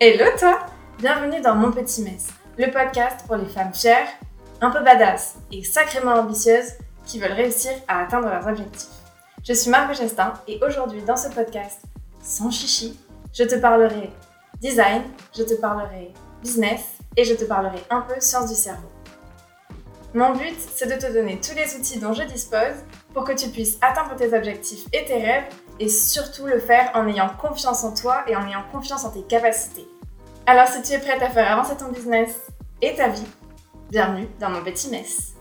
Hello toi Bienvenue dans Mon Petit Mess, le podcast pour les femmes fières, un peu badass et sacrément ambitieuses qui veulent réussir à atteindre leurs objectifs. Je suis Margot Gestin et aujourd'hui dans ce podcast, sans chichi, je te parlerai design, je te parlerai business et je te parlerai un peu science du cerveau. Mon but, c'est de te donner tous les outils dont je dispose pour que tu puisses atteindre tes objectifs et tes rêves et surtout le faire en ayant confiance en toi et en ayant confiance en tes capacités. Alors si tu es prête à faire avancer ton business et ta vie, bienvenue dans mon petit mess.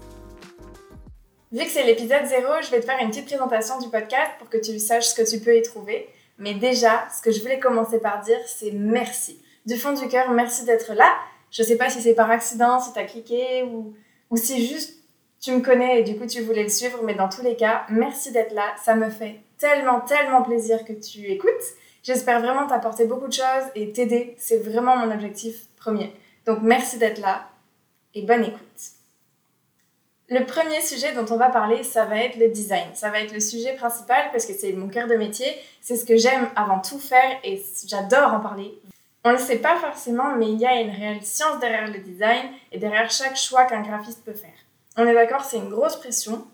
Vu que c'est l'épisode 0, je vais te faire une petite présentation du podcast pour que tu saches ce que tu peux y trouver. Mais déjà, ce que je voulais commencer par dire, c'est merci. Du fond du cœur, merci d'être là. Je sais pas si c'est par accident, si tu as cliqué ou ou si juste tu me connais et du coup tu voulais le suivre, mais dans tous les cas, merci d'être là. Ça me fait tellement, tellement plaisir que tu écoutes. J'espère vraiment t'apporter beaucoup de choses et t'aider. C'est vraiment mon objectif premier. Donc merci d'être là et bonne écoute. Le premier sujet dont on va parler, ça va être le design. Ça va être le sujet principal parce que c'est mon cœur de métier. C'est ce que j'aime avant tout faire et j'adore en parler. On ne le sait pas forcément, mais il y a une réelle science derrière le design et derrière chaque choix qu'un graphiste peut faire. On est d'accord, c'est une grosse pression,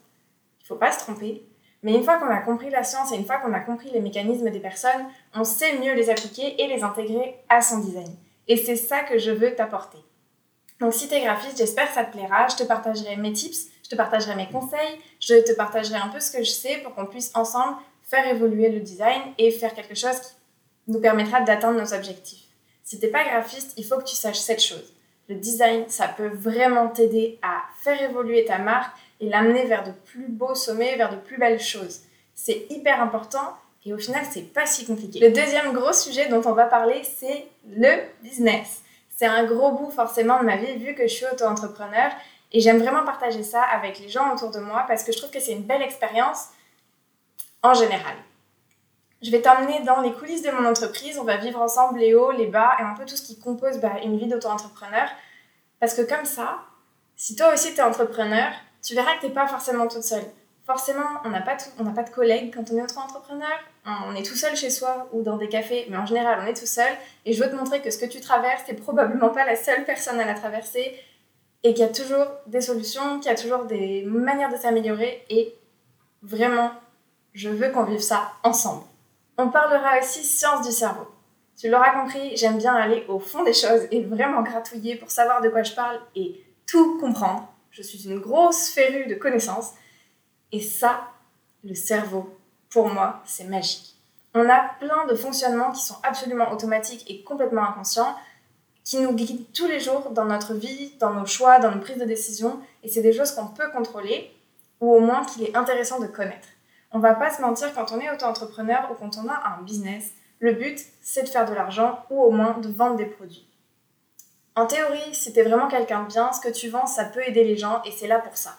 il faut pas se tromper, mais une fois qu'on a compris la science et une fois qu'on a compris les mécanismes des personnes, on sait mieux les appliquer et les intégrer à son design. Et c'est ça que je veux t'apporter. Donc si tu es graphiste, j'espère que ça te plaira, je te partagerai mes tips, je te partagerai mes conseils, je te partagerai un peu ce que je sais pour qu'on puisse ensemble faire évoluer le design et faire quelque chose qui nous permettra d'atteindre nos objectifs. Si t'es pas graphiste, il faut que tu saches cette chose. Le design, ça peut vraiment t'aider à faire évoluer ta marque et l'amener vers de plus beaux sommets, vers de plus belles choses. C'est hyper important et au final, c'est pas si compliqué. Le deuxième gros sujet dont on va parler, c'est le business. C'est un gros bout forcément de ma vie vu que je suis auto-entrepreneur et j'aime vraiment partager ça avec les gens autour de moi parce que je trouve que c'est une belle expérience en général. Je vais t'emmener dans les coulisses de mon entreprise. On va vivre ensemble les hauts, les bas et un peu tout ce qui compose bah, une vie d'auto-entrepreneur. Parce que comme ça, si toi aussi tu es entrepreneur, tu verras que tu n'es pas forcément toute seule. Forcément, on n'a pas, pas de collègues quand on est auto-entrepreneur. On est tout seul chez soi ou dans des cafés, mais en général, on est tout seul. Et je veux te montrer que ce que tu traverses, tu probablement pas la seule personne à la traverser et qu'il y a toujours des solutions, qu'il y a toujours des manières de s'améliorer. Et vraiment, je veux qu'on vive ça ensemble. On parlera aussi science du cerveau. Tu l'auras compris, j'aime bien aller au fond des choses et vraiment gratouiller pour savoir de quoi je parle et tout comprendre. Je suis une grosse férue de connaissances. Et ça, le cerveau, pour moi, c'est magique. On a plein de fonctionnements qui sont absolument automatiques et complètement inconscients, qui nous guident tous les jours dans notre vie, dans nos choix, dans nos prises de décision. Et c'est des choses qu'on peut contrôler, ou au moins qu'il est intéressant de connaître. On va pas se mentir, quand on est auto-entrepreneur ou quand on a un business, le but, c'est de faire de l'argent ou au moins de vendre des produits. En théorie, si tu es vraiment quelqu'un de bien, ce que tu vends, ça peut aider les gens et c'est là pour ça.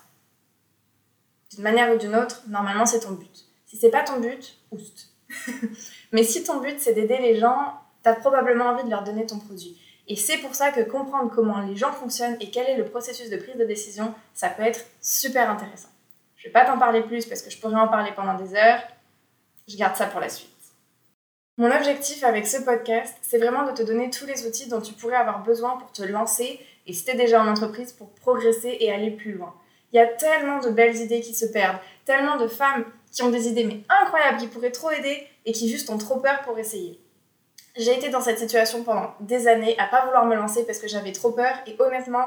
D'une manière ou d'une autre, normalement, c'est ton but. Si c'est pas ton but, oust. Mais si ton but, c'est d'aider les gens, tu as probablement envie de leur donner ton produit. Et c'est pour ça que comprendre comment les gens fonctionnent et quel est le processus de prise de décision, ça peut être super intéressant. Je vais pas t'en parler plus parce que je pourrais en parler pendant des heures. Je garde ça pour la suite. Mon objectif avec ce podcast, c'est vraiment de te donner tous les outils dont tu pourrais avoir besoin pour te lancer et si tu es déjà en entreprise pour progresser et aller plus loin. Il y a tellement de belles idées qui se perdent, tellement de femmes qui ont des idées mais incroyables, qui pourraient trop aider et qui juste ont trop peur pour essayer. J'ai été dans cette situation pendant des années à pas vouloir me lancer parce que j'avais trop peur et honnêtement,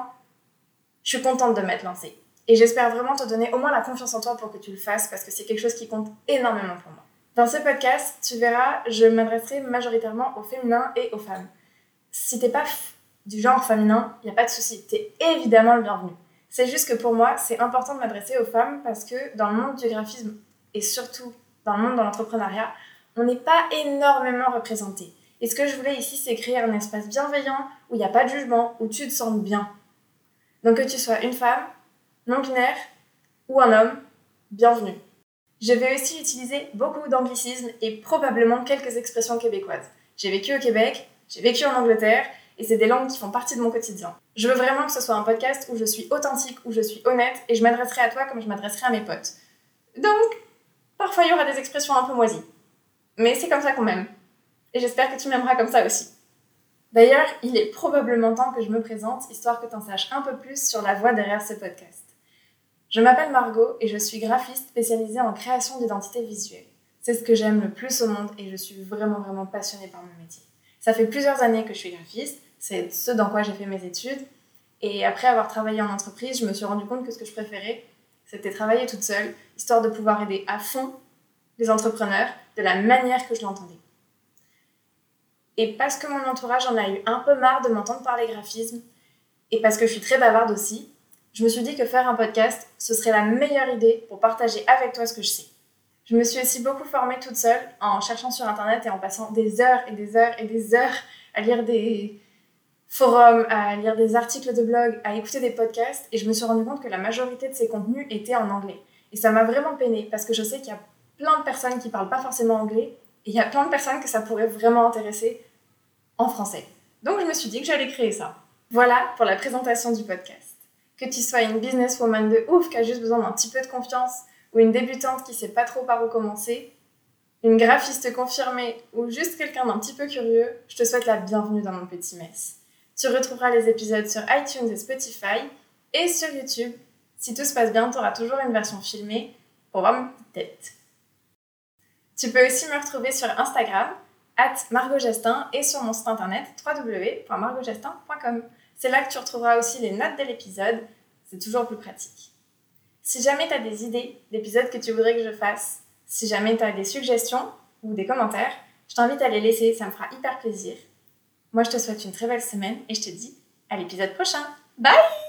je suis contente de m'être lancée. Et j'espère vraiment te donner au moins la confiance en toi pour que tu le fasses parce que c'est quelque chose qui compte énormément pour moi. Dans ce podcast, tu verras, je m'adresserai majoritairement aux féminins et aux femmes. Si t'es pas du genre féminin, il n'y a pas de souci, t'es évidemment le bienvenu. C'est juste que pour moi, c'est important de m'adresser aux femmes parce que dans le monde du graphisme et surtout dans le monde de l'entrepreneuriat, on n'est pas énormément représenté. Et ce que je voulais ici, c'est créer un espace bienveillant où il n'y a pas de jugement, où tu te sens bien. Donc que tu sois une femme, non-binaire ou un homme, bienvenue. Je vais aussi utiliser beaucoup d'anglicismes et probablement quelques expressions québécoises. J'ai vécu au Québec, j'ai vécu en Angleterre et c'est des langues qui font partie de mon quotidien. Je veux vraiment que ce soit un podcast où je suis authentique, où je suis honnête et je m'adresserai à toi comme je m'adresserai à mes potes. Donc, parfois il y aura des expressions un peu moisies. Mais c'est comme ça qu'on m'aime. Et j'espère que tu m'aimeras comme ça aussi. D'ailleurs, il est probablement temps que je me présente, histoire que tu en saches un peu plus sur la voix derrière ce podcast. Je m'appelle Margot et je suis graphiste spécialisée en création d'identité visuelle. C'est ce que j'aime le plus au monde et je suis vraiment vraiment passionnée par mon métier. Ça fait plusieurs années que je suis graphiste, c'est ce dans quoi j'ai fait mes études. Et après avoir travaillé en entreprise, je me suis rendu compte que ce que je préférais, c'était travailler toute seule, histoire de pouvoir aider à fond les entrepreneurs de la manière que je l'entendais. Et parce que mon entourage en a eu un peu marre de m'entendre parler graphisme, et parce que je suis très bavarde aussi, je me suis dit que faire un podcast, ce serait la meilleure idée pour partager avec toi ce que je sais. Je me suis aussi beaucoup formée toute seule en cherchant sur Internet et en passant des heures et des heures et des heures à lire des forums, à lire des articles de blog, à écouter des podcasts et je me suis rendu compte que la majorité de ces contenus étaient en anglais. Et ça m'a vraiment peinée parce que je sais qu'il y a plein de personnes qui parlent pas forcément anglais et il y a plein de personnes que ça pourrait vraiment intéresser en français. Donc je me suis dit que j'allais créer ça. Voilà pour la présentation du podcast. Que tu sois une businesswoman de ouf qui a juste besoin d'un petit peu de confiance ou une débutante qui sait pas trop par où commencer, une graphiste confirmée ou juste quelqu'un d'un petit peu curieux, je te souhaite la bienvenue dans mon petit mess. Tu retrouveras les épisodes sur iTunes et Spotify et sur YouTube. Si tout se passe bien, tu auras toujours une version filmée pour voir ma petite tête. Tu peux aussi me retrouver sur Instagram, at Margot Gestin, et sur mon site internet www.margotgestin.com. C'est là que tu retrouveras aussi les notes de l'épisode, c'est toujours plus pratique. Si jamais tu as des idées d'épisodes que tu voudrais que je fasse, si jamais tu as des suggestions ou des commentaires, je t'invite à les laisser, ça me fera hyper plaisir. Moi, je te souhaite une très belle semaine et je te dis à l'épisode prochain. Bye